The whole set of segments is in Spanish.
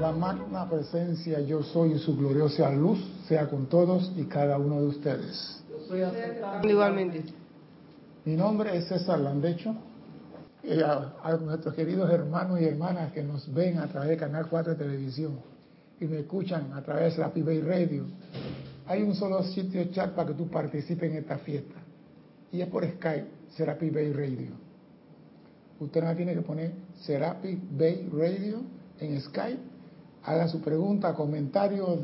La magna presencia yo soy y su gloriosa luz sea con todos y cada uno de ustedes. Yo soy igualmente. Mi nombre es César Landecho. Y a, nuestros queridos hermanos y hermanas que nos ven a través de Canal 4 de Televisión y me escuchan a través de la Pibay Radio, hay un solo sitio chat para que tú participes en esta fiesta. Y es por Skype, Serapi Bay Radio. Usted no tiene que poner Serapi Bay Radio en Skype, haga su pregunta, comentario,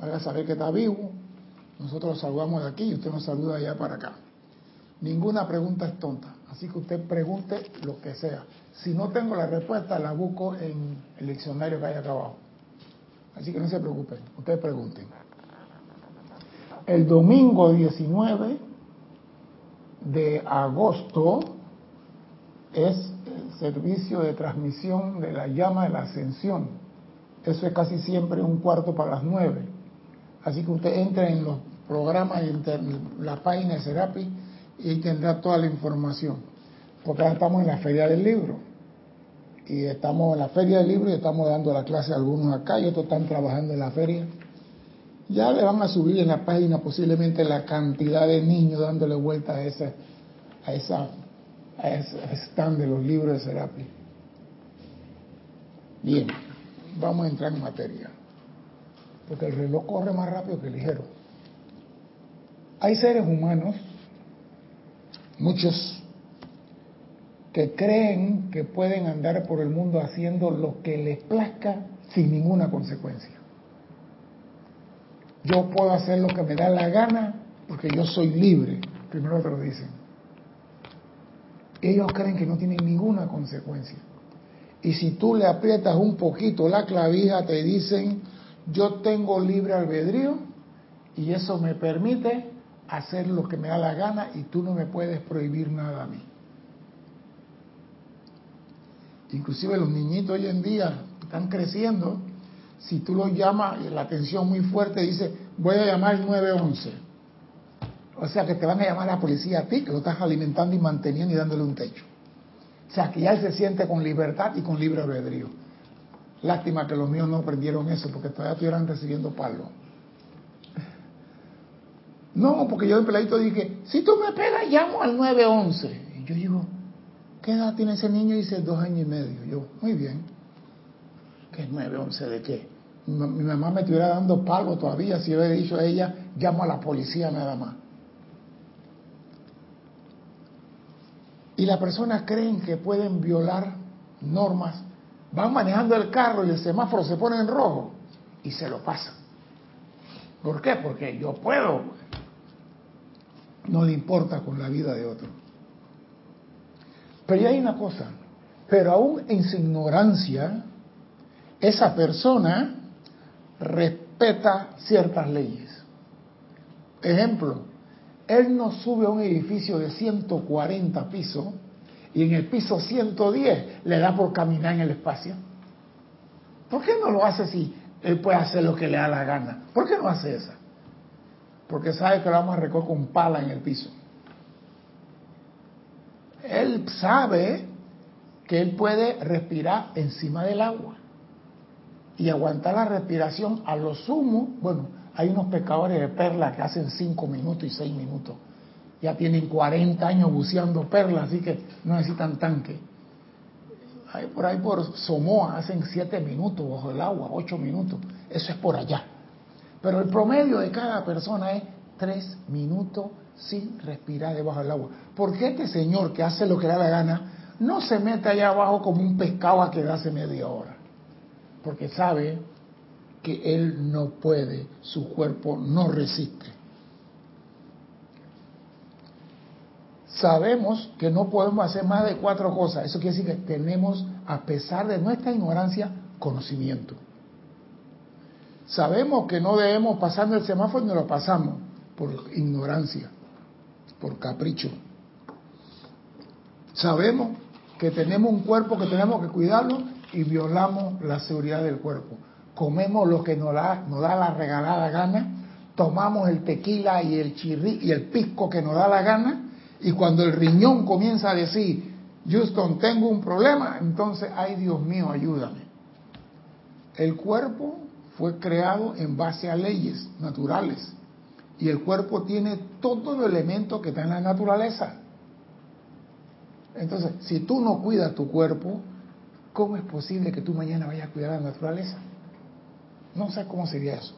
haga saber que está vivo. Nosotros lo saludamos de aquí y usted nos saluda allá para acá. Ninguna pregunta es tonta, así que usted pregunte lo que sea. Si no tengo la respuesta, la busco en el diccionario que hay acá abajo. Así que no se preocupen, ustedes pregunten. El domingo 19 de agosto es el servicio de transmisión de la llama de la ascensión. Eso es casi siempre un cuarto para las nueve. Así que usted entre en los programas, en la página de Serapi y tendrá toda la información. Porque ahora estamos en la Feria del Libro. Y estamos en la Feria del Libro y estamos dando la clase a algunos acá y otros están trabajando en la feria. Ya le van a subir en la página posiblemente la cantidad de niños dándole vuelta a esa, a esa, a ese stand de los libros de Serapi. Bien, vamos a entrar en materia. Porque el reloj corre más rápido que ligero. Hay seres humanos muchos que creen que pueden andar por el mundo haciendo lo que les plazca sin ninguna consecuencia. Yo puedo hacer lo que me da la gana porque yo soy libre, primero te lo dicen. Ellos creen que no tienen ninguna consecuencia. Y si tú le aprietas un poquito la clavija, te dicen, yo tengo libre albedrío y eso me permite hacer lo que me da la gana y tú no me puedes prohibir nada a mí. Inclusive los niñitos hoy en día están creciendo, si tú los llamas la atención muy fuerte, dice, voy a llamar el 911. O sea que te van a llamar a la policía a ti, que lo estás alimentando y manteniendo y dándole un techo. O sea que ya él se siente con libertad y con libre albedrío. Lástima que los míos no aprendieron eso, porque todavía estuvieran recibiendo palos. No, porque yo en peladito dije, si tú me pegas, llamo al 911. Y yo digo, ¿qué edad tiene ese niño? Y dice, dos años y medio. Yo, muy bien. ¿Qué 911 de qué? Mi, mamá me estuviera dando palo todavía si yo hubiera dicho a ella, llamo a la policía nada más. Y las personas creen que pueden violar normas. Van manejando el carro y el semáforo se pone en rojo y se lo pasan. ¿Por qué? Porque yo puedo no le importa con la vida de otro. Pero ya hay una cosa, pero aún en su ignorancia, esa persona respeta ciertas leyes. Ejemplo, él no sube a un edificio de 140 pisos y en el piso 110 le da por caminar en el espacio. ¿Por qué no lo hace si él puede hacer lo que le da la gana? ¿Por qué no hace eso? porque sabe que lo vamos a recoger con pala en el piso. Él sabe que él puede respirar encima del agua y aguantar la respiración a lo sumo. Bueno, hay unos pescadores de perlas que hacen 5 minutos y 6 minutos. Ya tienen 40 años buceando perlas, así que no necesitan tanque. Hay por ahí por Somoa hacen 7 minutos bajo el agua, 8 minutos. Eso es por allá. Pero el promedio de cada persona es tres minutos sin respirar debajo del agua. ¿Por qué este señor que hace lo que da la gana no se mete allá abajo como un pescado a quedarse media hora? Porque sabe que él no puede, su cuerpo no resiste. Sabemos que no podemos hacer más de cuatro cosas. Eso quiere decir que tenemos, a pesar de nuestra ignorancia, conocimiento. Sabemos que no debemos pasar el semáforo y no lo pasamos por ignorancia, por capricho. Sabemos que tenemos un cuerpo que tenemos que cuidarlo y violamos la seguridad del cuerpo. Comemos lo que nos da, nos da la regalada gana, tomamos el tequila y el chirri y el pisco que nos da la gana, y cuando el riñón comienza a decir, Houston, tengo un problema, entonces, ay Dios mío, ayúdame El cuerpo fue creado en base a leyes naturales y el cuerpo tiene todos los elementos que está en la naturaleza. Entonces, si tú no cuidas tu cuerpo, ¿cómo es posible que tú mañana vayas a cuidar la naturaleza? No sé cómo sería eso.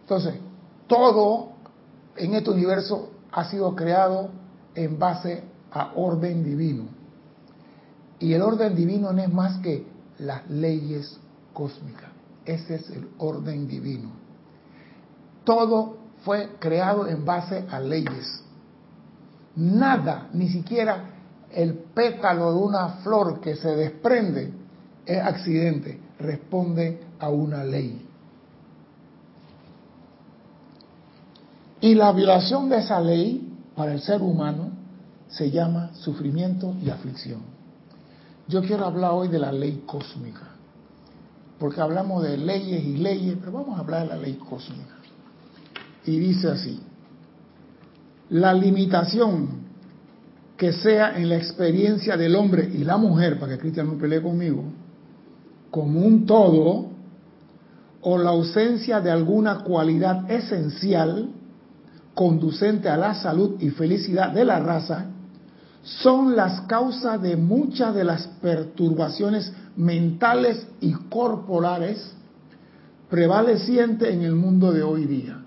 Entonces, todo en este universo ha sido creado en base a orden divino. Y el orden divino no es más que las leyes cósmicas. Ese es el orden divino. Todo fue creado en base a leyes. Nada, ni siquiera el pétalo de una flor que se desprende es accidente, responde a una ley. Y la violación de esa ley para el ser humano se llama sufrimiento y aflicción. Yo quiero hablar hoy de la ley cósmica, porque hablamos de leyes y leyes, pero vamos a hablar de la ley cósmica. Y dice así, la limitación que sea en la experiencia del hombre y la mujer, para que Cristian no pelee conmigo, como un todo, o la ausencia de alguna cualidad esencial, conducente a la salud y felicidad de la raza, son las causas de muchas de las perturbaciones mentales y corporales prevalecientes en el mundo de hoy día.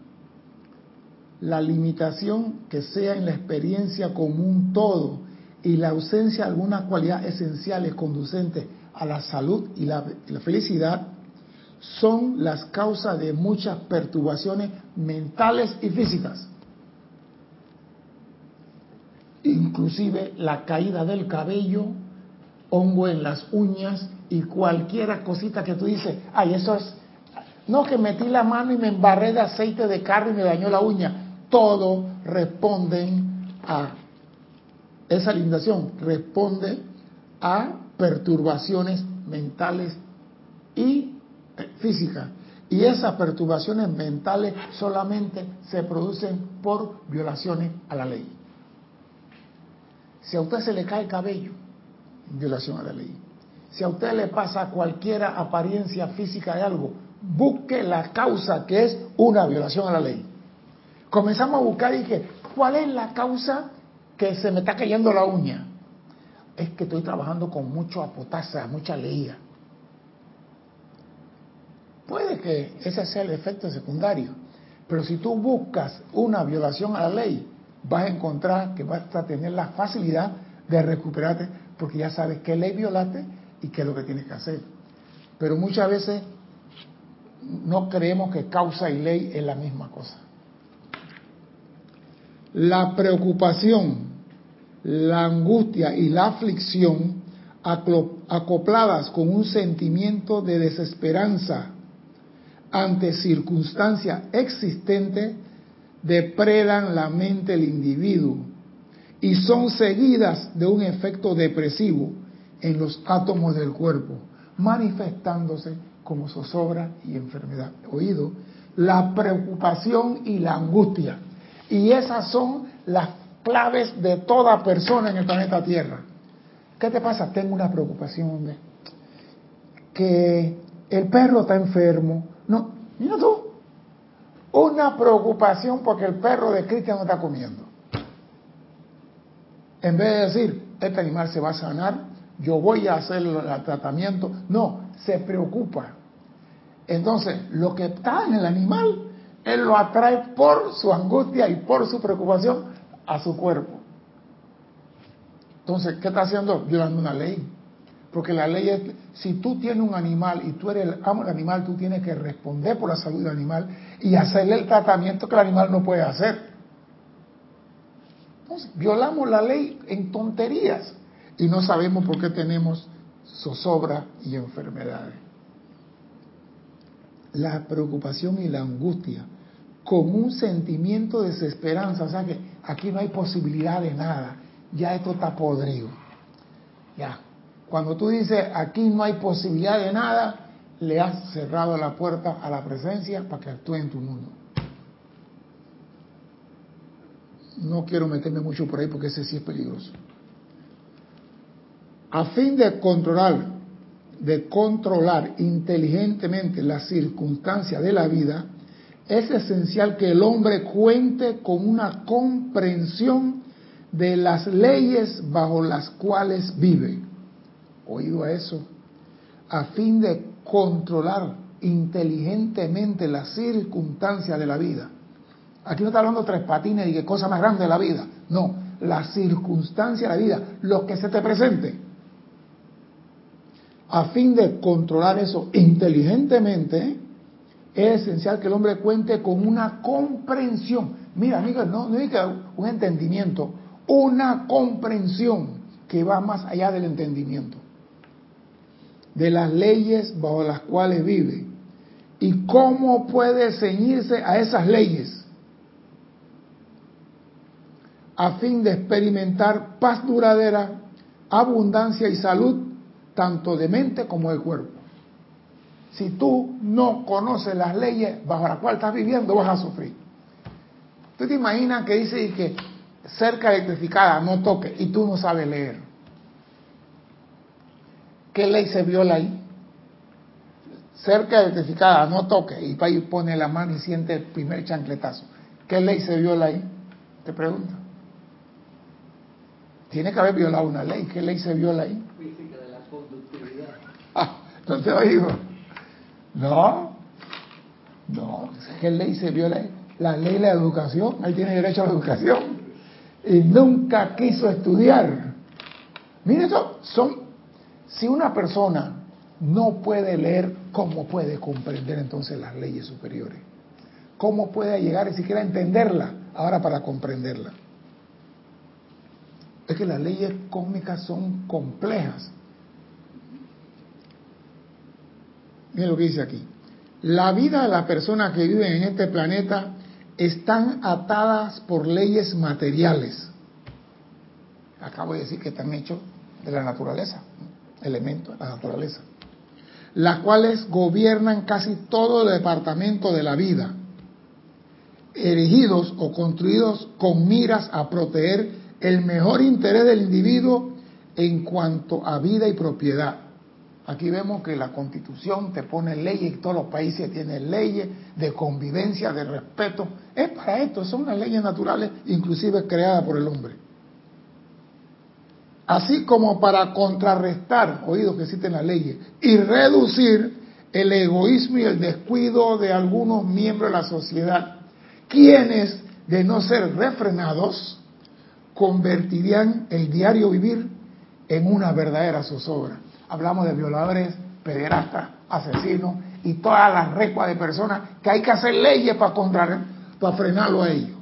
La limitación que sea en la experiencia común todo y la ausencia de alguna cualidad esenciales conducente a la salud y la, felicidad son las causas de muchas perturbaciones mentales y físicas. Inclusive la caída del cabello, hongo en las uñas y cualquiera cosita que tú dices, ay, eso es, no que metí la mano y me embarré de aceite de carro y me dañó la uña, todo responden a esa limitación, responde a perturbaciones mentales y eh, físicas. Y esas perturbaciones mentales solamente se producen por violaciones a la ley. Si a usted se le cae el cabello, violación a la ley. Si a usted le pasa cualquier apariencia física de algo, busque la causa que es una violación a la ley. Comenzamos a buscar y dije, ¿cuál es la causa que se me está cayendo la uña? Es que estoy trabajando con mucho apotasa, mucha leía. Puede que ese sea el efecto secundario, pero si tú buscas una violación a la ley, vas a encontrar que vas a tener la facilidad de recuperarte porque ya sabes qué ley violaste y qué es lo que tienes que hacer. Pero muchas veces no creemos que causa y ley es la misma cosa. La preocupación, la angustia y la aflicción acopladas con un sentimiento de desesperanza ante circunstancias existentes depredan la mente del individuo y son seguidas de un efecto depresivo en los átomos del cuerpo, manifestándose como zozobra y enfermedad. Oído, la preocupación y la angustia. Y esas son las claves de toda persona en el planeta Tierra. ¿Qué te pasa? Tengo una preocupación. Que el perro está enfermo. No, mira tú, una preocupación porque el perro de Cristian no está comiendo. En vez de decir, este animal se va a sanar, yo voy a hacer el tratamiento. No, se preocupa. Entonces, lo que está en el animal, él lo atrae por su angustia y por su preocupación a su cuerpo. Entonces, ¿qué está haciendo? Violando una ley. Porque la ley es, si tú tienes un animal y tú eres el amo del animal, tú tienes que responder por la salud del animal y hacerle el tratamiento que el animal no puede hacer. Entonces, violamos la ley en tonterías y no sabemos por qué tenemos zozobra y enfermedades. La preocupación y la angustia con un sentimiento de desesperanza, o sea que aquí no hay posibilidad de nada, ya esto está podrido. Ya, cuando tú dices aquí no hay posibilidad de nada, le has cerrado la puerta a la presencia para que actúe en tu mundo. No quiero meterme mucho por ahí porque ese sí es peligroso. A fin de controlar de controlar inteligentemente las circunstancias de la vida, es esencial que el hombre cuente con una comprensión de las leyes bajo las cuales vive. Oído a eso, a fin de controlar inteligentemente las circunstancias de la vida. Aquí no está hablando tres patines y qué cosa más grande de la vida. No, las circunstancias de la vida, lo que se te presente. A fin de controlar eso inteligentemente, es esencial que el hombre cuente con una comprensión. Mira, amigos, no, no que un entendimiento, una comprensión que va más allá del entendimiento de las leyes bajo las cuales vive y cómo puede ceñirse a esas leyes a fin de experimentar paz duradera, abundancia y salud, tanto de mente como de cuerpo. Si tú no conoces las leyes bajo las cuales estás viviendo, vas a sufrir. ¿Tú te imaginas que dice que cerca electrificada no toque y tú no sabes leer? ¿Qué ley se viola ahí? Cerca electrificada no toque y para pone la mano y siente el primer chancletazo. ¿Qué ley se viola ahí? Te pregunto. Tiene que haber violado una ley. ¿Qué ley se viola ahí? Física de la conductividad. Ah, no te oigo. No. No. ¿Qué ley se viola ahí? La ley de la educación. Él tiene derecho a la educación. Y nunca quiso estudiar. Miren, esto son. Si una persona no puede leer, ¿cómo puede comprender entonces las leyes superiores? ¿Cómo puede llegar ni siquiera a entenderla ahora para comprenderla? es que las leyes cósmicas son complejas. Miren lo que dice aquí. La vida de las personas que viven en este planeta están atadas por leyes materiales. Acabo de decir que están hechos de la naturaleza, elementos de la naturaleza, las cuales gobiernan casi todo el departamento de la vida, erigidos o construidos con miras a proteger el mejor interés del individuo en cuanto a vida y propiedad. Aquí vemos que la constitución te pone leyes, todos los países tienen leyes de convivencia, de respeto. Es para esto, son las leyes naturales, inclusive creadas por el hombre. Así como para contrarrestar, oídos que existen las leyes, y reducir el egoísmo y el descuido de algunos miembros de la sociedad, quienes, de no ser refrenados, convertirían el diario vivir en una verdadera zozobra. Hablamos de violadores, pederastas, asesinos y todas las recuas de personas que hay que hacer leyes para, para frenarlo a ellos.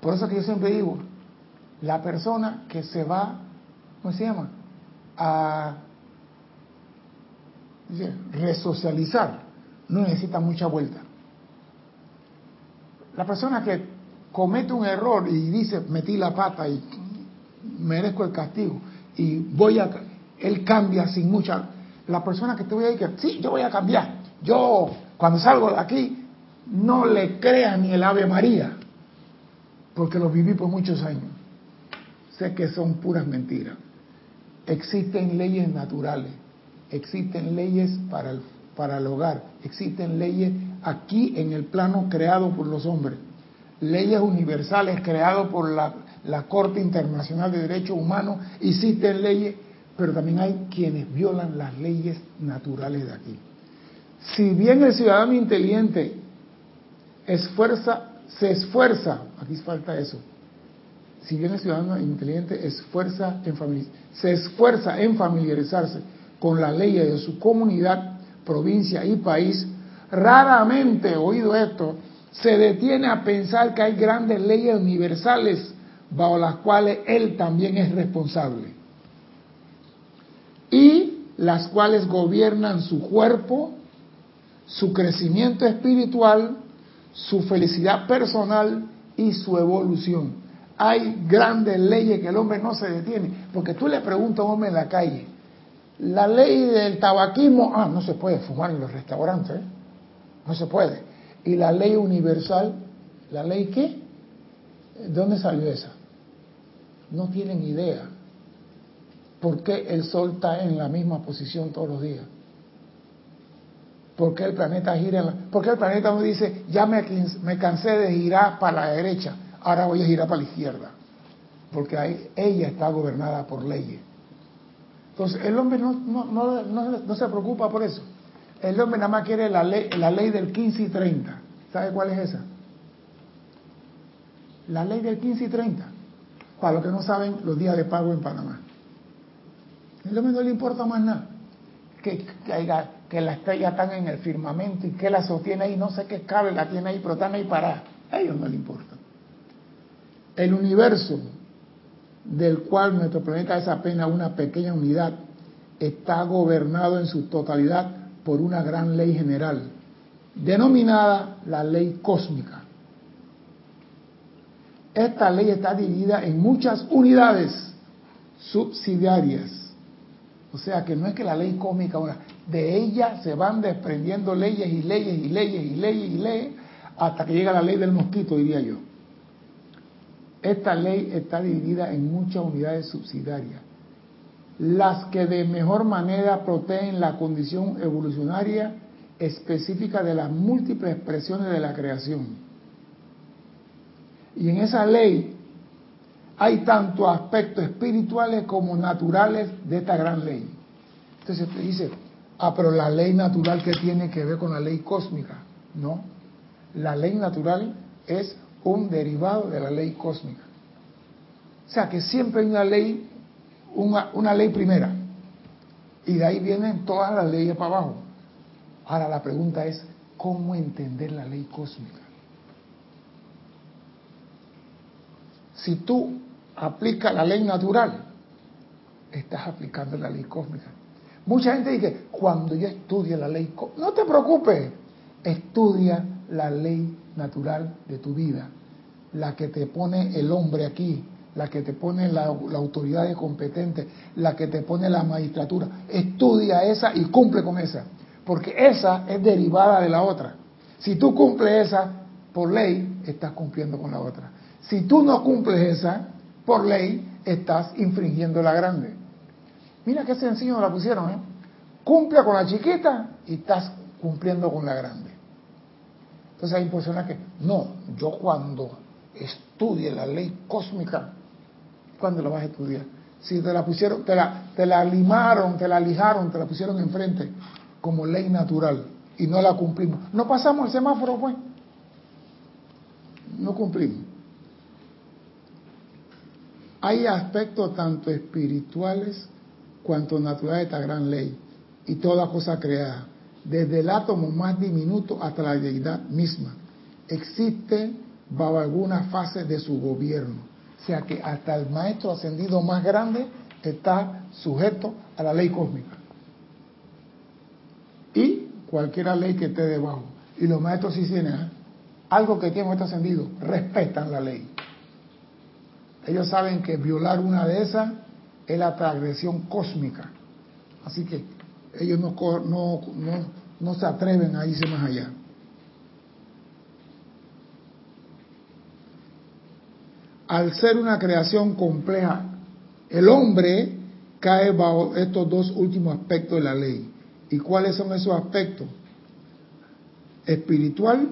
Por eso que yo siempre digo, la persona que se va, ¿cómo se llama? A resocializar, no necesita mucha vuelta. La persona que comete un error y dice, metí la pata y merezco el castigo y voy a... Él cambia sin mucha... La persona que te voy a decir, sí, yo voy a cambiar. Yo, cuando salgo de aquí, no le crea ni el Ave María, porque lo viví por muchos años. Sé que son puras mentiras. Existen leyes naturales, existen leyes para el, para el hogar, existen leyes aquí en el plano creado por los hombres leyes universales creadas por la, Corte Internacional de Derechos Humanos, existen leyes, pero también hay quienes violan las leyes naturales de aquí. Si bien el ciudadano inteligente esfuerza, se esfuerza, aquí falta eso, si bien el ciudadano inteligente esfuerza en se esfuerza en familiarizarse con las leyes de su comunidad, provincia y país, raramente, oído esto, se detiene a pensar que hay grandes leyes universales bajo las cuales él también es responsable y las cuales gobiernan su cuerpo, su crecimiento espiritual, su felicidad personal y su evolución. Hay grandes leyes que el hombre no se detiene, porque tú le preguntas a un hombre en la calle, la ley del tabaquismo, ah, no se puede fumar en los restaurantes, ¿eh? no se puede. Y la ley universal, ¿la ley qué? ¿De dónde salió esa? No tienen idea. ¿Por qué el Sol está en la misma posición todos los días? ¿Por qué el planeta gira en la... ¿Por qué el planeta no dice, ya me, me cansé de girar para la derecha, ahora voy a girar para la izquierda? Porque ahí ella está gobernada por leyes. Entonces, el hombre no, no, no, no, se preocupa por eso. El hombre nada más quiere la ley, la ley del 15 y 30. ¿Sabe cuál es esa? La ley del 15 y 30. Para los que no saben, los días de pago en Panamá. El hombre no le importa más nada. Que, que que la estrella están en el firmamento y que la sostiene ahí, no sé qué cable la tiene ahí, pero están ahí para A ellos no les importa. El universo del cual nuestro planeta es apenas una pequeña unidad, está gobernado en su totalidad por una gran ley general, denominada la ley cósmica. Esta ley está dividida en muchas unidades subsidiarias. O sea que no es que la ley cósmica, de ella se van desprendiendo leyes y leyes y leyes y leyes y leyes hasta que llega la ley del mosquito, diría yo. Esta ley está dividida en muchas unidades subsidiarias, las que de mejor manera protegen la condición evolucionaria específica de las múltiples expresiones de la creación. Y en esa ley hay tanto aspectos espirituales como naturales de esta gran ley. Entonces te dice, Ah, pero la ley natural que tiene que ver con la ley cósmica. No. La ley natural es un derivado de la ley cósmica. O sea que siempre hay una ley, una, una ley primera. Y de ahí vienen todas las leyes para abajo. Ahora la pregunta es, ¿cómo entender la ley cósmica? Si tú aplicas la ley natural, estás aplicando la ley cósmica. Mucha gente dice, cuando yo estudie la ley, no te preocupes, estudia la ley natural de tu vida, la que te pone el hombre aquí, la que te pone la, autoridad competente, la que te pone la magistratura. Estudia esa y cumple con esa, porque esa es derivada de la otra. Si tú cumples esa por ley, estás cumpliendo con la otra. Si tú no cumples esa por ley, estás infringiendo la grande. Mira qué sencillo la pusieron, ¿eh? Cumple con la chiquita y estás cumpliendo con la grande. Entonces hay personas que, no, yo cuando estudie la ley cósmica, ¿cuándo la vas a estudiar? Si te la pusieron, te la, te la limaron, te la lijaron, te la pusieron enfrente como ley natural y no la cumplimos. No pasamos el semáforo, pues. No cumplimos. Hay aspectos tanto espirituales cuanto natural de esta gran ley y toda cosa creada, desde el átomo más diminuto hasta la deidad misma, existe bajo alguna fase de su gobierno. O sea que hasta el maestro ascendido más grande está sujeto a la ley cósmica. Y cualquier ley que esté debajo. Y los maestros sí tienen ¿eh? algo que tiene maestro ascendido, respetan la ley. Ellos saben que violar una de esas es la transgresión cósmica. Así que ellos no, no, no, se atreven a irse más allá. Al ser una creación compleja, el hombre cae bajo estos dos últimos aspectos de la ley. ¿Y cuáles son esos aspectos? Espiritual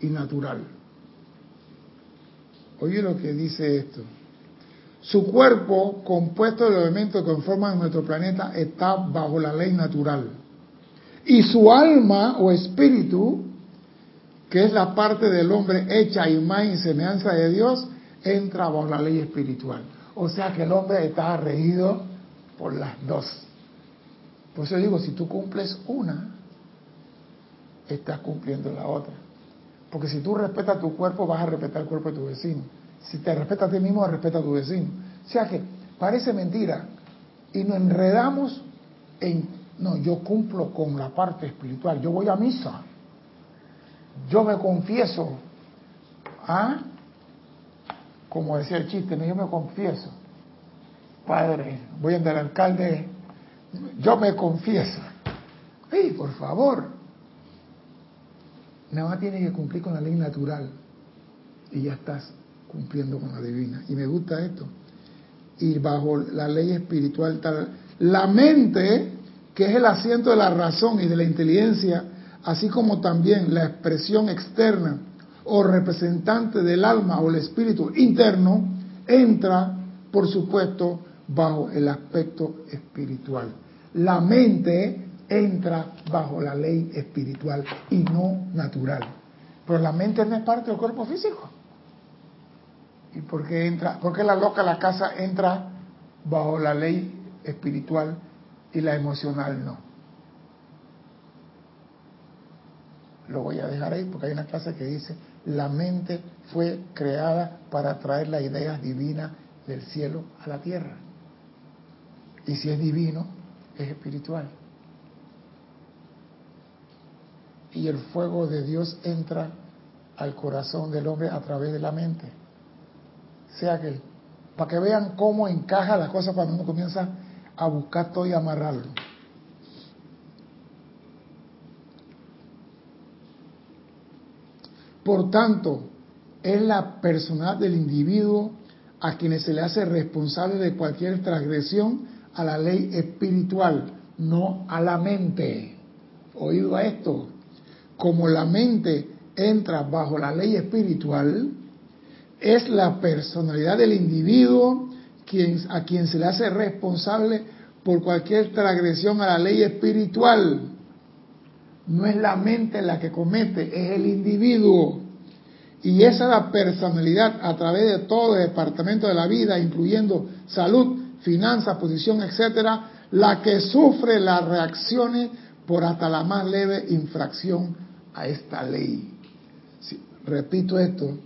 y natural. Oye lo que dice esto. Su cuerpo, compuesto de elementos que conforman nuestro planeta, está bajo la ley natural. Y su alma o espíritu, que es la parte del hombre hecha imagen y semejanza de Dios, entra bajo la ley espiritual. O sea que el hombre está regido por las dos. Por eso digo, si tú cumples una, estás cumpliendo la otra. Porque si tú respetas tu cuerpo, vas a respetar el cuerpo de tu vecino. Si te respetas a ti mismo, respeta a tu vecino. O sea que parece mentira. Y nos enredamos en, no, yo cumplo con la parte espiritual. Yo voy a misa. Yo me confieso. ¿Ah? Como decía el chiste, yo me confieso. Padre, voy a andar al alcalde. Yo me confieso. ¡Ey, por favor! Nada más tienes que cumplir con la ley natural y ya estás cumpliendo con la divina. Y me gusta esto. y bajo la ley espiritual tal. La mente, que es el asiento de la razón y de la inteligencia, así como también la expresión externa o representante del alma o el espíritu interno, entra, por supuesto, bajo el aspecto espiritual. La mente entra bajo la ley espiritual y no natural. Pero la mente no es parte del cuerpo físico. ¿Y por qué entra? ¿Por qué la loca la casa entra bajo la ley espiritual y la emocional no? Lo voy a dejar ahí porque hay una clase que dice, la mente fue creada para traer las ideas divinas del cielo a la tierra. Y si es divino, es espiritual. Y el fuego de Dios entra al corazón del hombre a través de la mente. Sea que, para que vean cómo encaja la cosa cuando uno comienza a buscar todo y amarrarlo. Por tanto, es la personalidad del individuo a quienes se le hace responsable de cualquier transgresión a la ley espiritual, no a la mente. Oído a esto, como la mente entra bajo la ley espiritual, es la personalidad del individuo a quien se le hace responsable por cualquier transgresión a la ley espiritual. No es la mente la que comete, es el individuo. Y esa es la personalidad a través de todo el departamento de la vida, incluyendo salud, finanzas, posición, etcétera, la que sufre las reacciones por hasta la más leve infracción a esta ley. repito esto,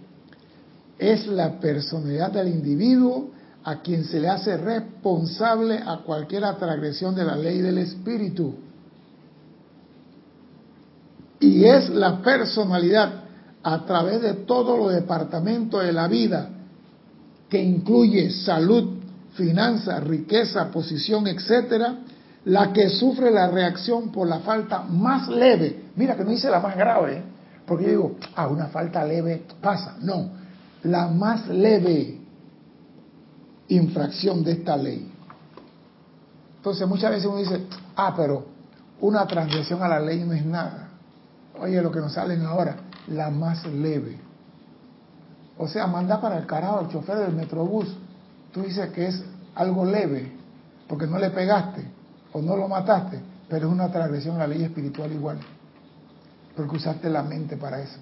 es la personalidad del individuo a quien se le hace responsable a cualquier transgresión de la ley del espíritu. Y es la personalidad a través de todos los departamentos de la vida, que incluye salud, finanzas, riqueza, posición, etcétera, la que sufre la reacción por la falta más leve. Mira que no dice la más grave, porque yo digo, ah, una falta leve pasa. No, la más leve infracción de esta ley. Entonces muchas veces uno dice, ah, pero una transgresión a la ley no es nada. Oye, lo que nos salen ahora, la más leve. O sea, manda para el carajo al chofer del metrobús. Tú dices que es algo leve, porque no le pegaste o no lo mataste, pero es una transgresión a la ley espiritual igual, porque usaste la mente para eso.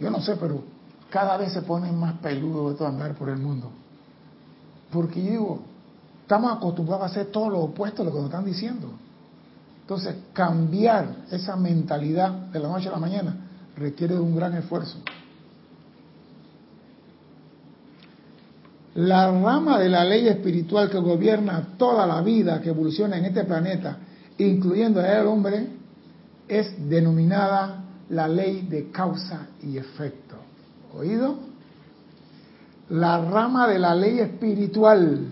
Yo no sé, pero cada vez se ponen más peludos de andar por el mundo. Porque yo digo, Estamos acostumbrados a hacer todo lo opuesto a lo que nos están diciendo. Entonces, cambiar esa mentalidad de la noche a la mañana requiere de un gran esfuerzo. La rama de la ley espiritual que gobierna toda la vida que evoluciona en este planeta, incluyendo el hombre, es denominada la ley de causa y efecto. ¿Oído? La rama de la ley espiritual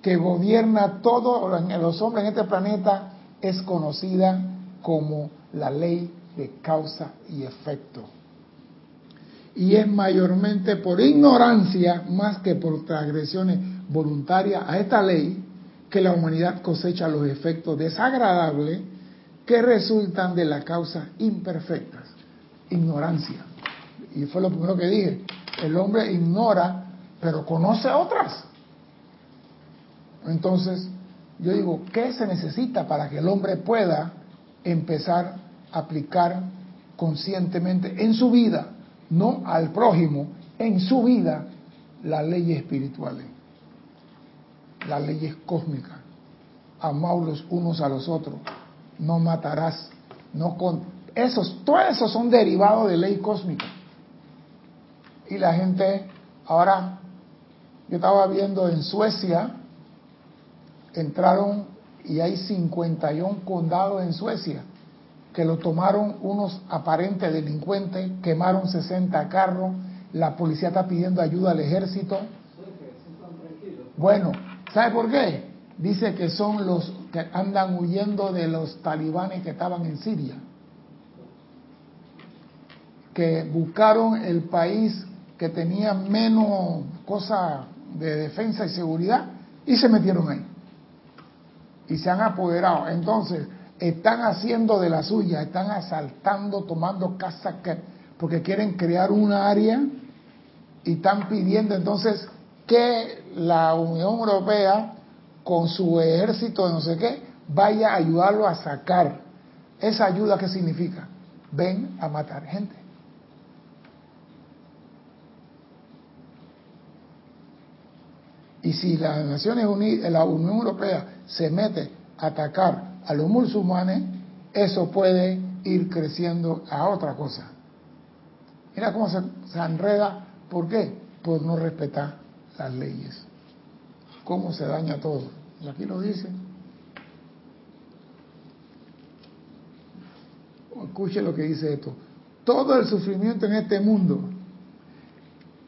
que gobierna todos los hombres en este planeta es conocida como la ley de causa y efecto. Y es mayormente por ignorancia más que por transgresiones voluntarias a esta ley que la humanidad cosecha los efectos desagradables que resultan de las causas imperfectas. Ignorancia. Y fue lo primero que dije. El hombre ignora, pero conoce otras. Entonces, yo digo, ¿qué se necesita para que el hombre pueda empezar a aplicar conscientemente en su vida, no al prójimo, en su vida, las leyes espirituales, las leyes cósmicas? Amaos unos a los otros, no matarás, no con... Esos, todos esos son derivados de ley cósmica. Y la gente, ahora, yo estaba viendo en Suecia, entraron y hay 51 condados en Suecia que lo tomaron unos aparentes delincuentes, quemaron 60 carros, la policía está pidiendo ayuda al ejército. Bueno, ¿sabe por qué? Dice que son los que andan huyendo de los talibanes que estaban en Siria. que buscaron el país que tenía menos cosas de defensa y seguridad y se metieron ahí. Y se han apoderado. Entonces, están haciendo de la suya, están asaltando, tomando casa porque quieren crear una área y están pidiendo entonces que la Unión Europea con su ejército de no sé qué vaya a ayudarlo a sacar. ¿Esa ayuda qué significa? Ven a matar gente. Y si las Naciones Unidas, la Unión Europea se mete a atacar a los musulmanes, eso puede ir creciendo a otra cosa. Mira cómo se, se enreda. ¿Por qué? Por no respetar las leyes. Cómo se daña todo. Y aquí lo dice. Escuche lo que dice esto. Todo el sufrimiento en este mundo,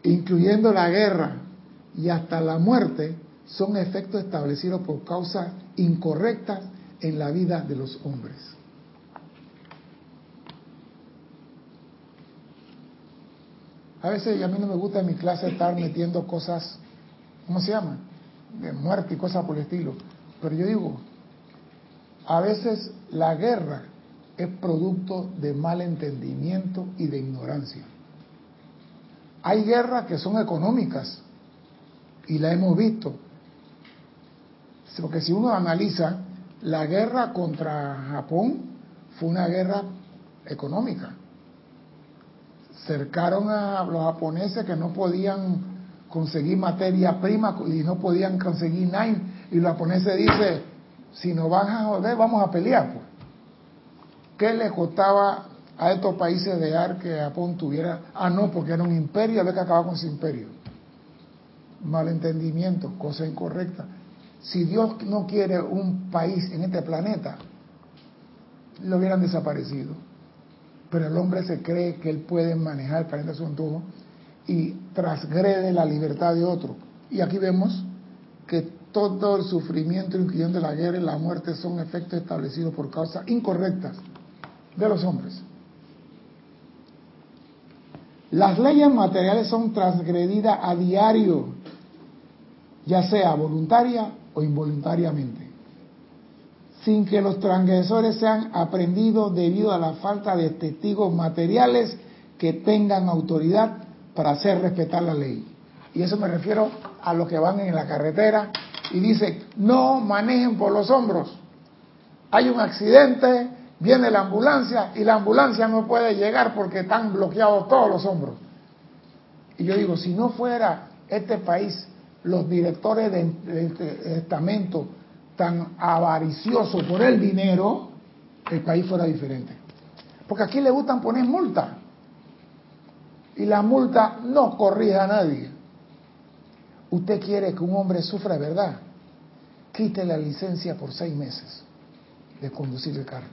incluyendo la guerra, y hasta la muerte son efectos establecidos por causas incorrectas en la vida de los hombres. A veces a mí no me gusta en mi clase estar metiendo cosas, ¿cómo se llama? De muerte y cosas por el estilo. Pero yo digo, a veces la guerra es producto de mal entendimiento y de ignorancia. Hay guerras que son económicas, y la hemos visto. Porque si uno analiza, la guerra contra Japón fue una guerra económica. Cercaron a los japoneses que no podían conseguir materia prima y no podían conseguir nada. Y los japoneses dicen, si nos van a joder, vamos a pelear. Pues. ¿Qué le costaba a estos países de ar que Japón tuviera? Ah, no, porque era un imperio, había que acabar con su imperio malentendimiento, cosa incorrecta. Si Dios no quiere un país en este planeta, lo hubieran desaparecido. Pero el hombre se cree que él puede manejar el planeta a su antojo y transgrede la libertad de otro. Y aquí vemos que todo el sufrimiento, incluyendo la guerra y la muerte, son efectos establecidos por causas incorrectas de los hombres. Las leyes materiales son transgredidas a diario ya sea voluntaria o involuntariamente, sin que los transgresores sean aprendidos debido a la falta de testigos materiales que tengan autoridad para hacer respetar la ley. Y eso me refiero a los que van en la carretera y dicen, no manejen por los hombros. Hay un accidente, viene la ambulancia y la ambulancia no puede llegar porque están bloqueados todos los hombros. Y yo digo, si no fuera este país los directores de, estamento tan avariciosos por el dinero, el país fuera diferente. Porque aquí le gustan poner multa. Y la multa no corrige a nadie. Usted quiere que un hombre sufra verdad. Quite la licencia por seis meses de conducir el carro.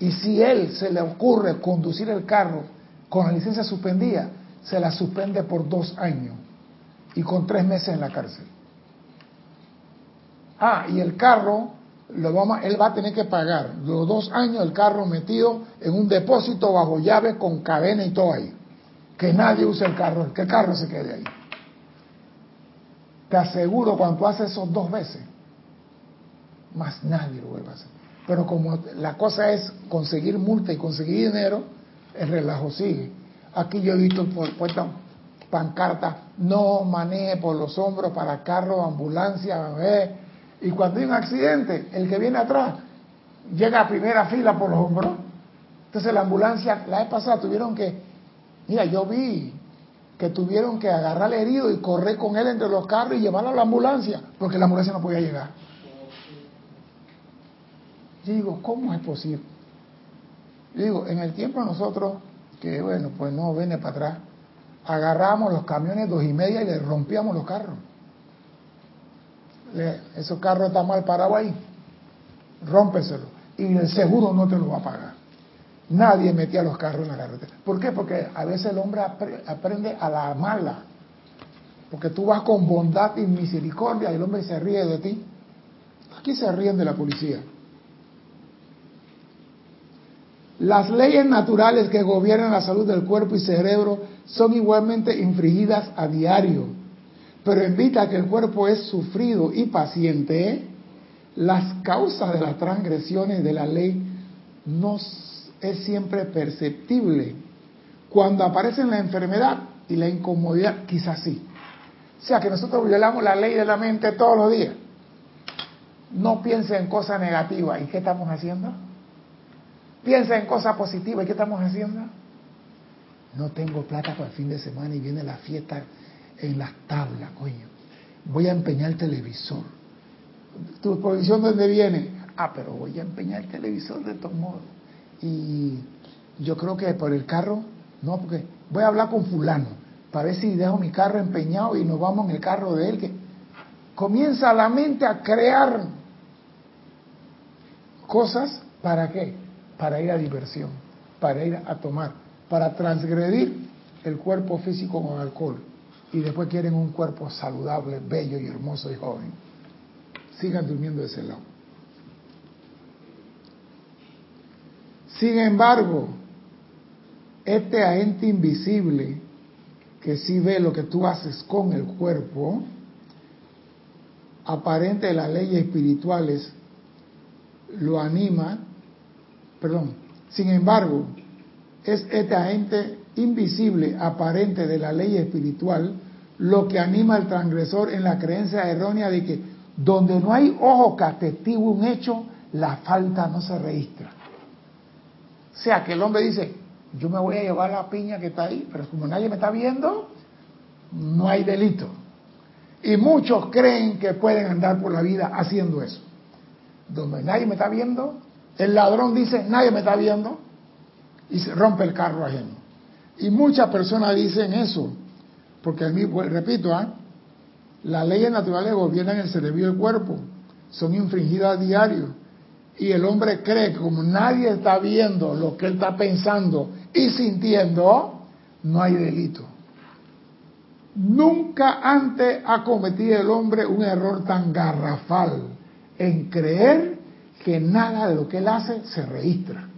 Y si él se le ocurre conducir el carro con la licencia suspendida, se la suspende por dos años y con tres meses en la cárcel. Ah, y el carro, lo vamos, él va a tener que pagar los dos años el carro metido en un depósito bajo llave con cadena y todo ahí. Que nadie use el carro, que el carro se quede ahí. Te aseguro cuando haces esos dos veces, más nadie lo vuelve a hacer. Pero como la cosa es conseguir multa y conseguir dinero, el relajo sigue. Aquí yo he visto por, puerta pancarta, no maneje por los hombros para carro, ambulancia, y cuando hay un accidente, el que viene atrás llega a primera fila por los hombros. Entonces la ambulancia, la vez pasada tuvieron que, mira, yo vi que tuvieron que agarrar al herido y correr con él entre los carros y llevarlo a la ambulancia, porque la ambulancia no podía llegar. Yo digo, ¿cómo es posible? Yo digo, en el tiempo nosotros, que bueno, pues no viene para atrás, agarramos los camiones dos y media y le rompíamos los carros. Le, esos carros están mal parados ahí, rómpeselo. Y el seguro no te lo va a pagar. Nadie metía los carros en la carretera. ¿Por qué? Porque a veces el hombre aprende a la mala. Porque tú vas con bondad y misericordia y el hombre se ríe de ti. Aquí se ríen de la policía. Las leyes naturales que gobiernan la salud del cuerpo y cerebro son igualmente infringidas a diario, pero evita que el cuerpo es sufrido y paciente, las causas de las transgresiones de la ley no es siempre perceptible. Cuando aparece la enfermedad y la incomodidad, quizás sí. O sea que nosotros violamos la ley de la mente todos los días. No piense en cosas negativas. ¿Y qué estamos haciendo? Piensa en cosas positivas. ¿Y qué estamos haciendo? No tengo plata para el fin de semana y viene la fiesta en las tablas, coño. Voy a empeñar el televisor. ¿Tu provisión dónde viene? Ah, pero voy a empeñar el televisor de todos modos. Y yo creo que por el carro, no, porque voy a hablar con fulano para ver si dejo mi carro empeñado y nos vamos en el carro de él, que comienza la mente a crear cosas, ¿para qué? Para ir a diversión, para ir a tomar, para transgredir el cuerpo físico con alcohol. Y después quieren un cuerpo saludable, bello y hermoso y joven. Sigan durmiendo de ese lado. Sin embargo, este agente invisible que sí ve lo que tú haces con el cuerpo, aparente de las leyes espirituales, lo anima, perdón, sin embargo, es este agente invisible, aparente de la ley espiritual, lo que anima al transgresor en la creencia errónea de que donde no hay ojo que atestigue un hecho, la falta no se registra. O sea, que el hombre dice, yo me voy a llevar la piña que está ahí, pero como nadie me está viendo, no hay delito. Y muchos creen que pueden andar por la vida haciendo eso. Donde nadie me está viendo, el ladrón dice, nadie me está viendo, y se rompe el carro ajeno. Y muchas personas dicen eso, porque a mí, pues, repito, ¿ah? las leyes naturales gobiernan el cerebro y el cuerpo, son infringidas a diario. Y el hombre cree que como nadie está viendo lo que él está pensando y sintiendo, no hay delito. Nunca antes ha cometido el hombre un error tan garrafal en creer que nada de lo que él hace se registra.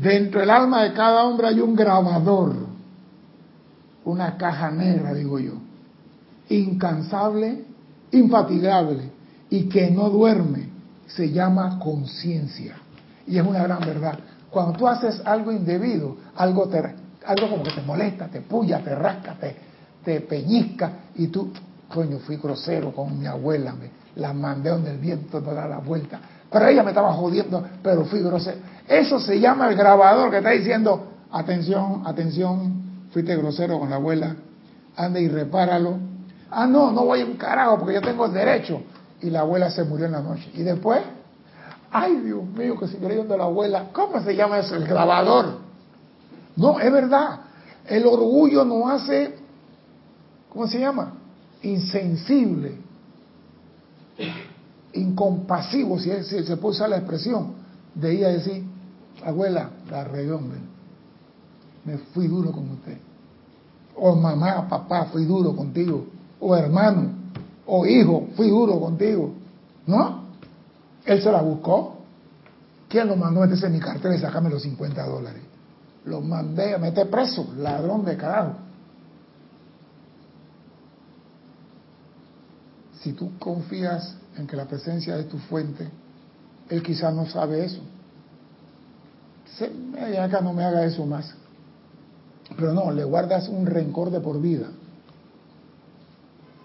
Dentro del alma de cada hombre hay un grabador, una caja negra, digo yo, incansable, infatigable y que no duerme, se llama conciencia. Y es una gran verdad. Cuando tú haces algo indebido, algo, te, algo como que te molesta, te puya, te rasca, te, te peñizca, y tú, coño, fui grosero con mi abuela, me la mandé donde el viento no da la vuelta. Pero ella me estaba jodiendo, pero fui grosero. Eso se llama el grabador que está diciendo, atención, atención, fuiste grosero con la abuela, anda y repáralo. Ah, no, no voy a un carajo porque yo tengo el derecho. Y la abuela se murió en la noche. Y después Ay, Dios mío, que sigue leyendo la abuela. ¿Cómo se llama eso? El grabador. No, es verdad. El orgullo nos hace, ¿cómo se llama? Insensible, incompasivo, si, se puede usar la expresión, de ella decir, abuela, la regué, Me fui duro con usted. O mamá, papá, fui duro contigo. O hermano, o hijo, fui duro contigo. ¿No? Él se la buscó. ¿Quién lo mandó a meterse en mi cartera y sacarme los 50 dólares? Lo mandé a meter preso, ladrón de carajo. Si tú confías en que la presencia de tu fuente, él quizás no sabe eso. Acá no me haga eso más. Pero no, le guardas un rencor de por vida.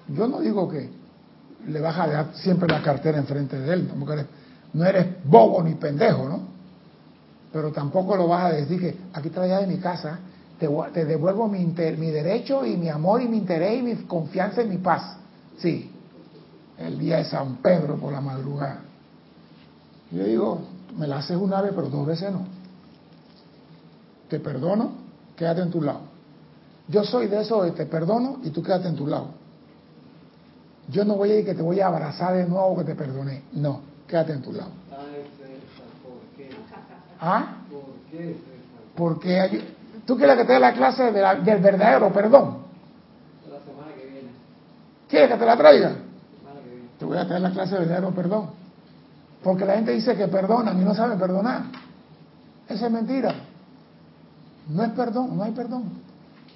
Yo no digo que le vas a dejar siempre la cartera enfrente de él, no eres bobo ni pendejo, ¿no? Pero tampoco lo vas a decir que aquí traía de mi casa, te, devuelvo mi, mi derecho y mi amor y mi interés y mi confianza y mi paz. Sí, el día de San Pedro por la madrugada. Yo digo, me la haces una vez, pero dos veces no. Te perdono, quédate en tu lado. Yo soy de eso de te perdono y tú quédate en tu lado. Yo no voy a decir que te voy a abrazar de nuevo que te perdoné. No, quédate en tu lado. ¿Ah? ¿Por qué? Porque tú quieres que te dé la clase del verdadero perdón. La semana que viene. ¿Quieres que te la traiga? Te voy a traer la clase del verdadero perdón. Porque la gente dice que perdonan y no sabe perdonar. Esa es mentira. No es perdón, no hay perdón.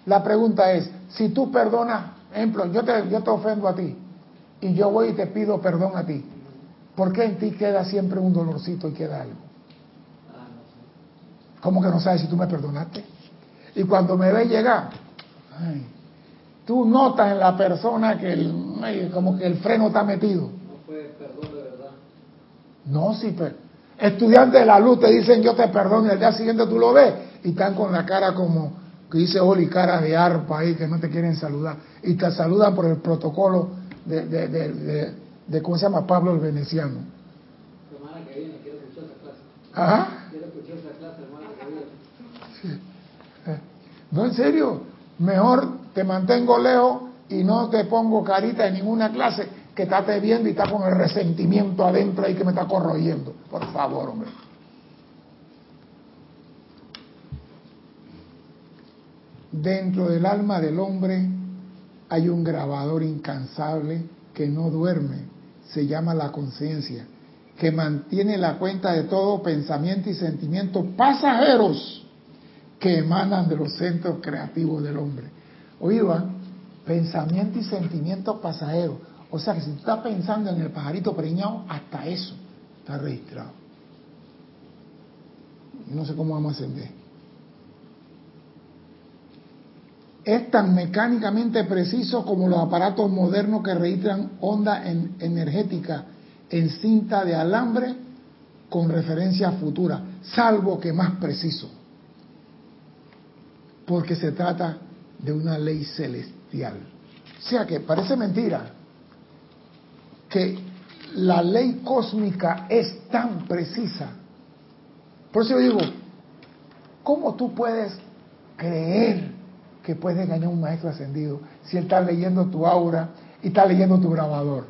La pregunta es, si tú perdonas, ejemplo, yo te, yo te ofendo a ti y yo voy y te pido perdón a ti, ¿por qué en ti queda siempre un dolorcito y queda algo? ¿Cómo que no sabes si tú me perdonaste? Y cuando me ves llegar, tú notas en la persona que el, como que el freno está metido. No fue perdón de verdad. No, sí, pero estudiantes de la luz te dicen yo te perdono y al día siguiente tú lo ves y están con la cara como que dice Oli, cara de arpa ahí que no te quieren saludar y te saludan por el protocolo de, de, de, de, ¿cómo se llama? Pablo el Veneciano. Semana que viene quiero escuchar esa clase. Ajá. Quiero escuchar esa clase semana que viene. Sí. Eh, No, en serio, mejor te mantengo lejos y no te pongo carita en ninguna clase que estate viendo y está con el resentimiento adentro ahí que me está corroyendo. Por favor, hombre. Dentro del alma del hombre hay un grabador incansable que no duerme, se llama la conciencia, que mantiene la cuenta de todo pensamiento y sentimiento pasajeros que emanan de los centros creativos del hombre. Oigan, pensamiento y sentimiento pasajeros. O sea que si tú estás pensando en el pajarito preñado, hasta eso está registrado. No sé cómo vamos a ascender. Es tan mecánicamente preciso como los aparatos modernos que registran onda en, energética en cinta de alambre con referencia futura, salvo que más preciso, porque se trata de una ley celestial. O sea que parece mentira que la ley cósmica es tan precisa. Por eso yo digo, ¿cómo tú puedes creer que puedes engañar a un maestro ascendido si él está leyendo tu aura y está leyendo tu grabador?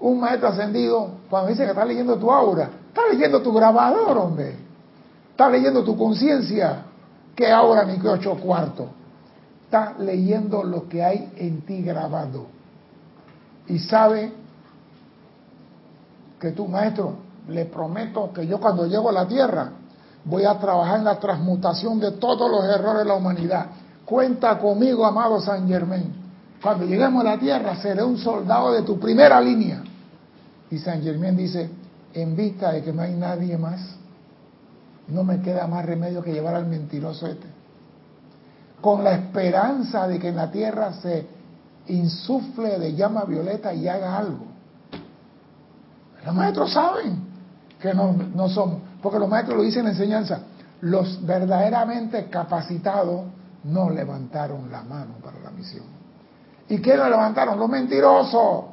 Un maestro ascendido, cuando dice que está leyendo tu aura, está leyendo tu grabador, hombre. Está leyendo tu conciencia. ¿Qué aura ni qué ocho cuartos? Está leyendo lo que hay en ti grabado. Y sabe que tu maestro, le prometo que yo cuando llego a la tierra voy a trabajar en la transmutación de todos los errores de la humanidad. Cuenta conmigo, amado San Germain. Cuando lleguemos a la tierra seré un soldado de tu primera línea. Y San Germain dice, en vista de que no hay nadie más, no me queda más remedio que llevar al mentiroso este. Con la esperanza de que en la tierra se insufle de llama violeta y haga algo. Los maestros saben que no, no somos, porque los maestros lo dicen en la enseñanza, los verdaderamente capacitados no levantaron la mano para la misión. ¿Y qué no levantaron? Los mentirosos.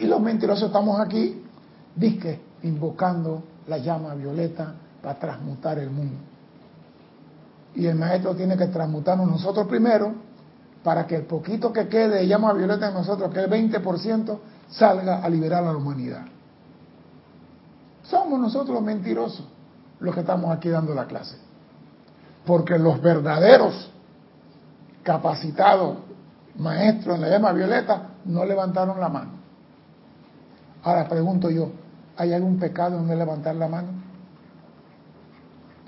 Y los mentirosos estamos aquí, disque, invocando la llama violeta para transmutar el mundo. Y el maestro tiene que transmutarnos nosotros primero para que el poquito que quede de llama violeta en nosotros, que el 20%, salga a liberar a la humanidad. Somos nosotros los mentirosos los que estamos aquí dando la clase. Porque los verdaderos capacitados maestros en la llama violeta no levantaron la mano. Ahora pregunto yo, ¿hay algún pecado en no levantar la mano?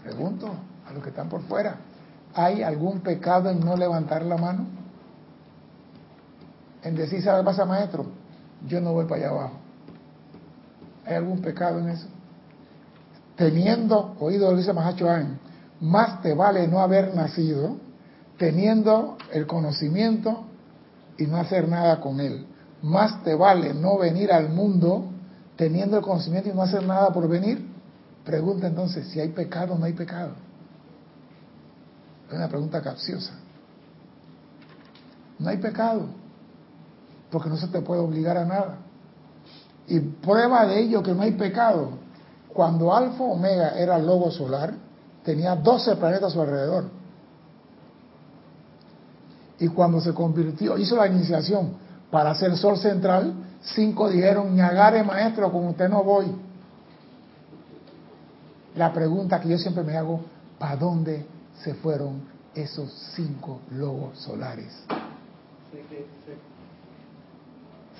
Pregunto a los que están por fuera, ¿hay algún pecado en no levantar la mano? En decir, ¿sabe pasa, maestro? Yo no voy para allá abajo. ¿Hay algún pecado en eso? Teniendo, oído dice Mahacho más te vale no haber nacido, teniendo el conocimiento y no hacer nada con él. Más te vale no venir al mundo teniendo el conocimiento y no hacer nada por venir. Pregunta entonces si hay pecado o no hay pecado. Es una pregunta capciosa. No hay pecado, porque no se te puede obligar a nada. Y prueba de ello que no hay pecado. Cuando Alfa Omega era el logo solar, tenía 12 planetas a su alrededor. Y cuando se convirtió, hizo la iniciación para ser sol central, cinco dijeron, ñagare maestro, con usted no voy. La pregunta que yo siempre me hago, ¿para dónde se fueron esos cinco logos solares?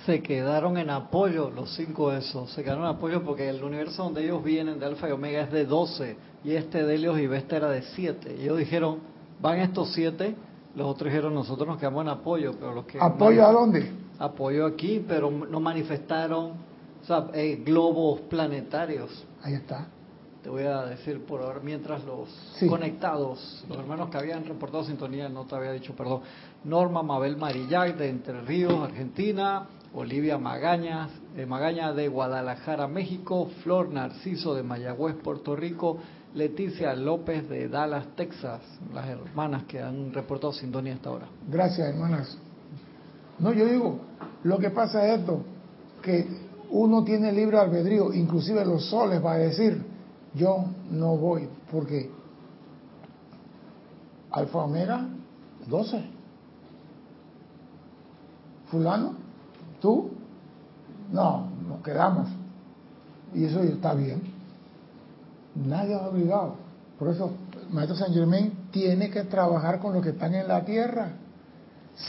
Se quedaron en apoyo, los cinco esos, se quedaron en apoyo porque el universo donde ellos vienen de Alfa y Omega es de 12 y este de Helios y Vesta era de 7. Y ellos dijeron, van estos siete, los otros dijeron, nosotros nos quedamos en apoyo, pero los que... ¿Apoyo a dónde? Apoyo aquí, pero no manifestaron o sea, eh, globos planetarios. Ahí está. Te voy a decir por ahora, mientras los Sí. conectados, los hermanos que habían reportado sintonía, no te había dicho, perdón, Norma Mabel Marillac de Entre Ríos, Argentina, Olivia Magaña, eh, Magaña de Guadalajara, México, Flor Narciso de Mayagüez, Puerto Rico, Leticia López de Dallas, Texas, las hermanas que han reportado sintonía hasta ahora. Gracias, hermanas. No, yo digo, lo que pasa es esto, que uno tiene libre albedrío, inclusive los soles va a decir, yo no voy, porque Alfa Omega, 12. Fulano, no, nos quedamos. Y eso está bien. Nadie ha obligado. Por eso, Maestro San Germain tiene que trabajar con los que están en la tierra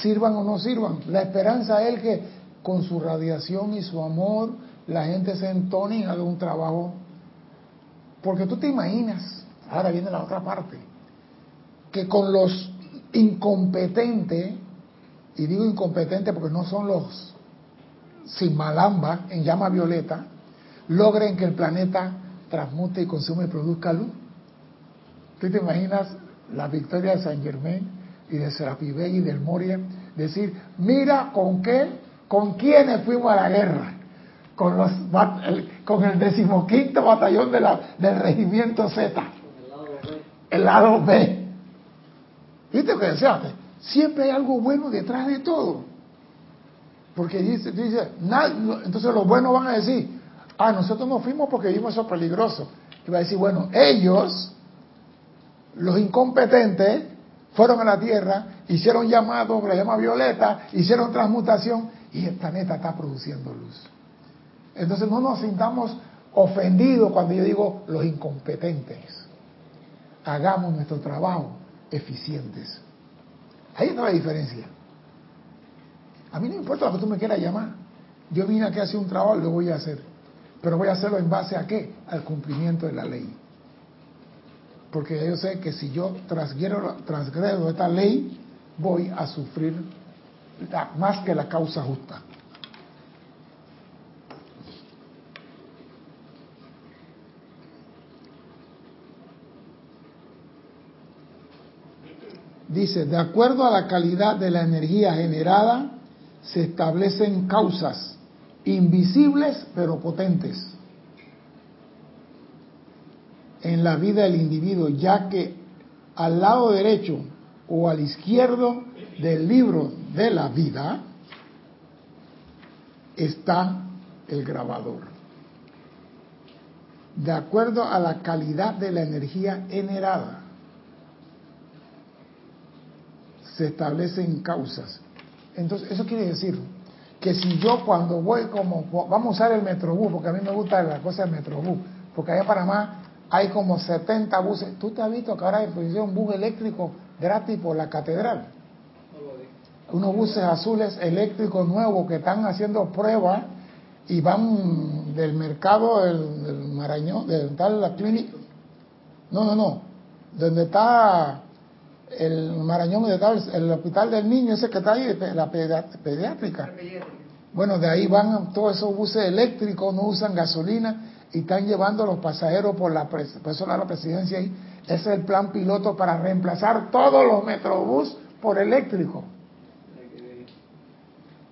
sirvan o no sirvan. La esperanza es que con su radiación y su amor la gente se entone y haga un trabajo. Porque tú te imaginas, ahora viene la otra parte, que con los incompetentes, y digo incompetentes porque no son los sin malamba en llama violeta, logren que el planeta transmute y consume y produzca luz. ¿Tú te imaginas la victoria de San Germain y de Serapi y del Moria? Decir, mira con qué, con quiénes fuimos a la guerra. Con, los, el- con el decimoquinto batallón de la, del regimiento Z, el lado B. ¿Viste lo que decía? Siempre hay algo bueno detrás de todo. Porque dice, entonces los buenos van a decir, ah, nosotros no fuimos porque vimos eso peligroso. Y va a decir, bueno, ellos, los incompetentes, fueron a la Tierra, hicieron llamados, la llama violeta, hicieron transmutación y el planeta está produciendo luz. Entonces no nos sintamos ofendidos cuando yo digo los incompetentes. Hagamos nuestro trabajo eficientes. Ahí está la diferencia. A mí no importa lo que tú me quieras llamar. Yo vine aquí a hacer un trabajo lo voy a hacer. Pero voy a hacerlo en base a qué? Al cumplimiento de la ley. Porque yo sé que si yo transgredo, transgredo esta ley, voy a sufrir más que la causa justa. Dice, de acuerdo a la calidad de la energía generada, se establecen causas invisibles pero potentes en la vida del individuo, ya que al lado derecho o al izquierdo del libro de la vida está el grabador. De acuerdo a la calidad de la energía generada, se establecen causas. Entonces, eso quiere decir que si yo cuando voy como, vamos a usar el Metrobús, porque a mí me gusta la cosa del Metrobús, porque allá en Panamá hay como 70 buses. ¿Tú te has visto que ahora pusieron un bus eléctrico gratis por la catedral? Unos buses azules eléctricos nuevos que están haciendo pruebas y van del mercado del Marañón, de tal la clínica. No, no, no. Donde está el Marañón, está el, hospital del niño, ese que está ahí, la pediátrica. Bueno, de ahí van todos esos buses eléctricos, no usan gasolina y están llevando a los pasajeros por la persona de la presidencia ahí. Ese es el plan piloto para reemplazar todos los metrobús por eléctrico.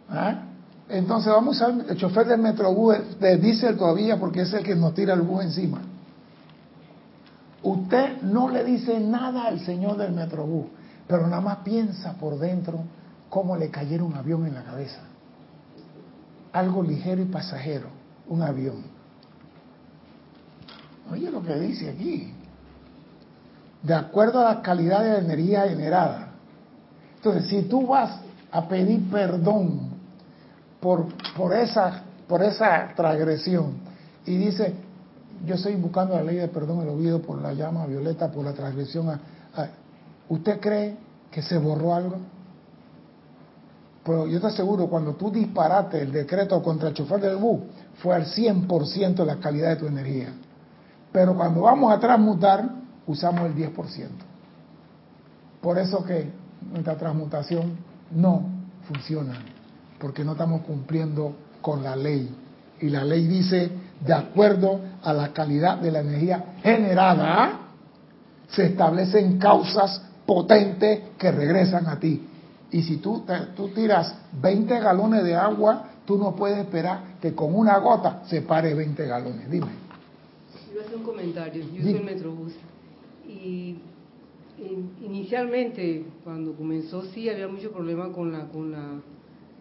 ¿Ah? Entonces vamos a usar el chofer del metrobús de diésel todavía porque es el que nos tira el bus encima. Usted no le dice nada al señor del metrobús, pero nada más piensa por dentro cómo le cayera un avión en la cabeza. Algo ligero y pasajero, un avión. Oye lo que dice aquí. De acuerdo a la calidad de la energía generada. Entonces, si tú vas a pedir perdón por, por, esa, por esa transgresión y dice, yo estoy buscando la ley de perdón el olvido por la llama violeta, por la transgresión, a- ¿usted cree que se borró algo? Pero yo te aseguro, cuando tú disparaste el decreto contra el chofer del bus, fue al 100% de la calidad de tu energía. Pero cuando vamos a transmutar, usamos el 10%. Por eso que nuestra transmutación no funciona, porque no estamos cumpliendo con la ley. Y la ley dice, de acuerdo a la calidad de la energía generada, se establecen causas potentes que regresan a ti. Y si tú, tú tiras 20 galones de agua, tú no puedes esperar que con una gota se pare 20 galones. Dime. Yo hacer un comentario. Yo soy el Metrobús. Y inicialmente, cuando comenzó, sí había mucho problema con, la, con la,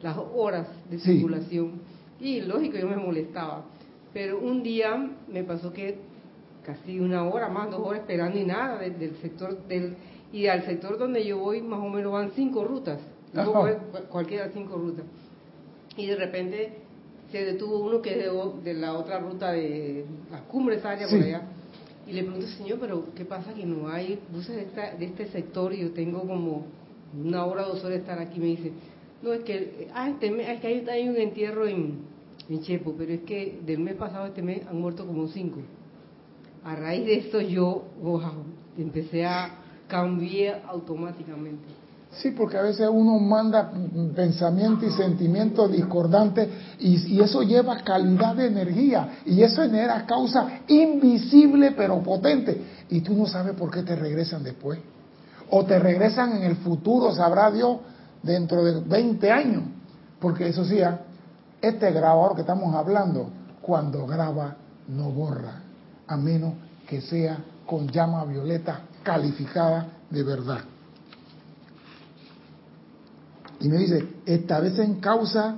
las horas de circulación. Y lógico, yo me molestaba. Pero un día me pasó que casi una hora más, dos horas esperando y nada del, sector del y al sector donde yo voy más o menos van cinco rutas, cualquiera cinco rutas. Y de repente se detuvo uno que es de, la otra ruta de las cumbres área por allá. Y le pregunto, señor, pero ¿qué pasa que no hay buses de, esta, de este sector y yo tengo como una hora, dos horas de estar aquí? Me dice, no, es que, ah, este es que hay, hay un entierro en, en Chepo, pero es que del mes pasado este mes han muerto como cinco. A raíz de esto yo, wow, empecé a cambiar automáticamente. Sí, porque a veces uno manda pensamiento y sentimientos discordantes y, y, eso lleva calidad de energía y eso genera causa invisible pero potente y tú no sabes por qué te regresan después. O te regresan en el futuro, sabrá Dios, dentro de 20 años. Porque eso sí, ¿ah? Este grabador que estamos hablando, cuando graba, no borra, a menos que sea con llama violeta calificada de verdad. Y me dice, establecen causa,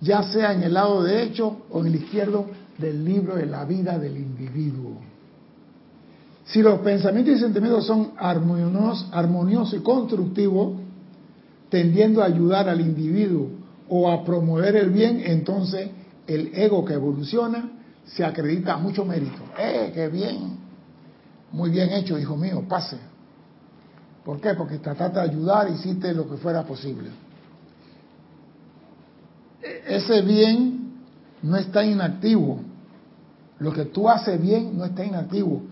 ya sea en el lado derecho o en el izquierdo del libro de la vida del individuo. Si los pensamientos y sentimientos son armoniosos, armoniosos y constructivos, tendiendo a ayudar al individuo o a promover el bien, entonces el ego que evoluciona se acredita mucho mérito. ¡Eh, qué bien! Muy bien hecho, hijo mío, pase. ¿Por qué? Porque trataste de ayudar, hiciste lo que fuera posible. E, ese bien no está inactivo. Lo que tú haces bien no está inactivo,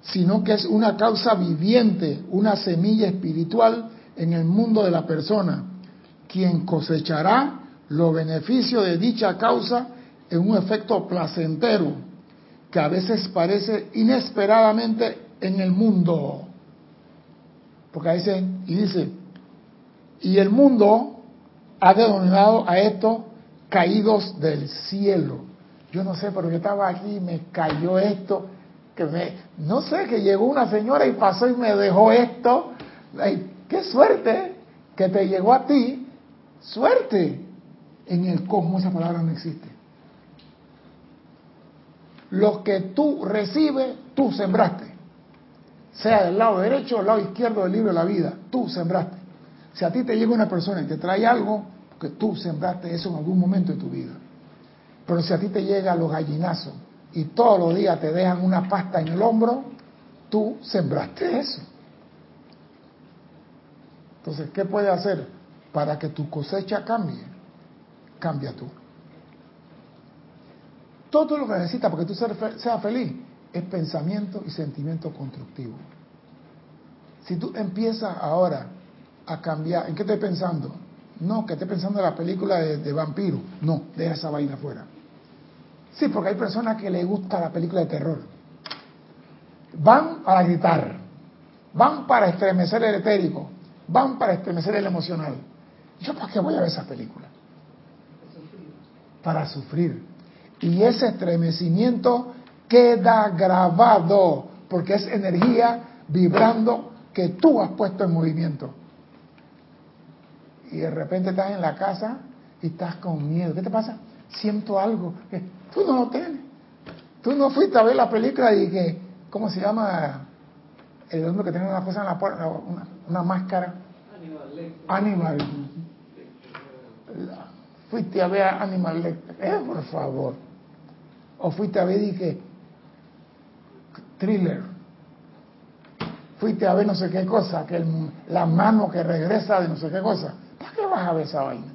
sino que es una causa viviente, una semilla espiritual en el mundo de la persona, quien cosechará los beneficios de dicha causa en un efecto placentero que a veces parece inesperadamente en el mundo. Porque ahí dice, y dice, y el mundo ha denominado a estos caídos del cielo. Yo no sé, pero yo estaba aquí y me cayó esto, que me, no sé, que llegó una señora y pasó y me dejó esto. Ay, qué suerte que te llegó a ti, suerte. En el cosmos esa palabra no existe. Lo que tú recibes, tú sembraste. Sea del lado derecho o del lado izquierdo del libro de la vida, tú sembraste. Si a ti te llega una persona y te trae algo, porque tú sembraste eso en algún momento de tu vida. Pero si a ti te llega los gallinazos y todos los días te dejan una pasta en el hombro, tú sembraste eso. Entonces, ¿qué puedes hacer para que tu cosecha cambie? Cambia tú. Todo lo que necesitas para que tú seas feliz es pensamiento y sentimiento constructivo. Si tú empiezas ahora a cambiar, ¿en qué estoy pensando? No, que esté pensando en la película de, vampiro. No, deja esa vaina afuera. Sí, porque hay personas que les gusta la película de terror. Van para gritar, van para estremecer el etérico, van para estremecer el emocional. ¿Yo para qué voy a ver esa película? Para sufrir. Y ese estremecimiento queda grabado, porque es energía vibrando que tú has puesto en movimiento. Y de repente estás en la casa y estás con miedo. ¿Qué te pasa? Siento algo. Tú no lo tienes. Tú no fuiste a ver la película y que, ¿cómo se llama? El hombre que tiene una cosa en la puerta, una, máscara. Animal. Fuiste a ver a Animal Eh, por favor. O fuiste a ver que thriller. Fuiste a ver no sé qué cosa, que la mano que regresa de no sé qué cosa. ¿Para qué vas a ver esa vaina?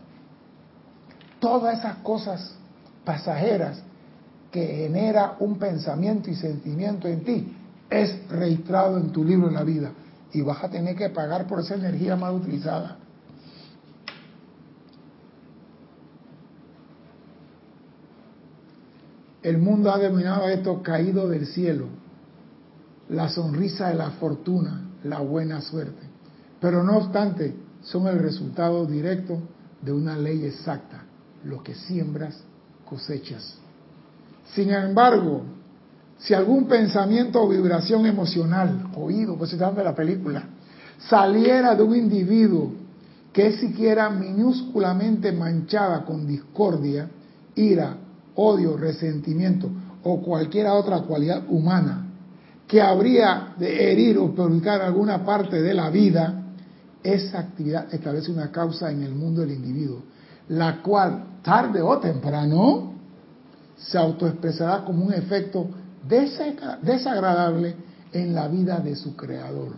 Todas esas cosas pasajeras que genera un pensamiento y sentimiento en ti es registrado en tu libro de la vida y vas a tener que pagar por esa energía mal utilizada. El mundo ha denominado esto caído del cielo, la sonrisa de la fortuna, la buena suerte. Pero no obstante, son el resultado directo de una ley exacta. Lo que siembras, cosechas. Sin embargo, si algún pensamiento o vibración emocional, oído, pues estamos de la película, saliera de un individuo que es siquiera minúsculamente manchada con discordia, ira, odio, resentimiento o cualquier otra cualidad humana que habría de herir o perjudicar alguna parte de la vida, esa actividad establece una causa en el mundo del individuo, la cual tarde o temprano se autoexpresará como un efecto desagradable en la vida de su creador.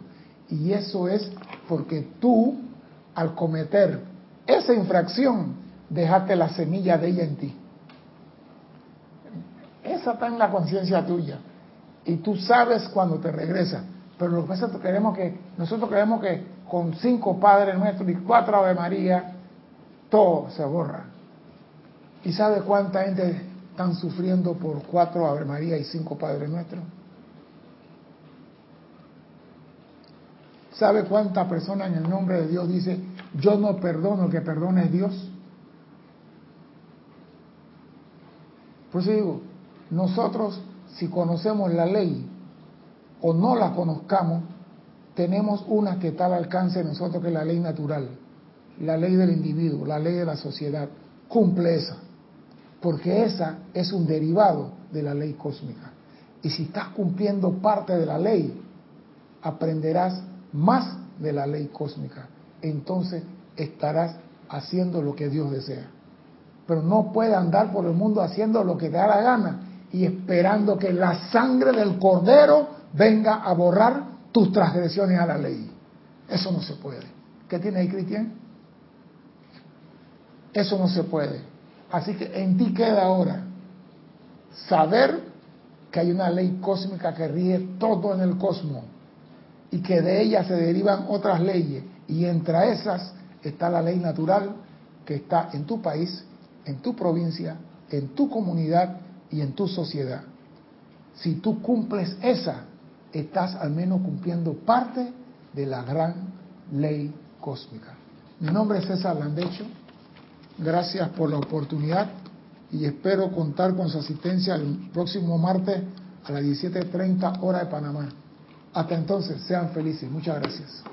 Y eso es porque tú, al cometer esa infracción, dejaste la semilla de ella en ti. Esa está en la conciencia tuya. Y tú sabes cuando te regresa. Pero lo que pasa es que queremos que, nosotros queremos que con cinco padres nuestros y cuatro Ave María, todo se borra. ¿Y sabe cuánta gente están sufriendo por cuatro Ave María y cinco Padres Nuestros? ¿Sabe cuánta persona en el nombre de Dios dice, yo no perdono, que perdone Dios? Por eso digo, nosotros si conocemos la ley o no la conozcamos, tenemos una que está al alcance de nosotros, que es la ley natural, la ley del individuo, la ley de la sociedad. Cumple esa, porque esa es un derivado de la ley cósmica. Y si estás cumpliendo parte de la ley, aprenderás más de la ley cósmica. Entonces estarás haciendo lo que Dios desea. Pero no puedes andar por el mundo haciendo lo que te da la gana y esperando que la sangre del cordero venga a borrar tus transgresiones a la ley. Eso no se puede. ¿Qué tiene ahí, Cristian? Eso no se puede. Así que en ti queda ahora saber que hay una ley cósmica que rige todo en el cosmos y que de ella se derivan otras leyes y entre esas está la ley natural que está en tu país, en tu provincia, en tu comunidad y en tu sociedad. Si tú cumples esa, estás al menos cumpliendo parte de la gran ley cósmica. Mi nombre es César Landecho. Gracias por la oportunidad y espero contar con su asistencia el próximo martes a las 17.30 hora de Panamá. Hasta entonces, sean felices. Muchas gracias.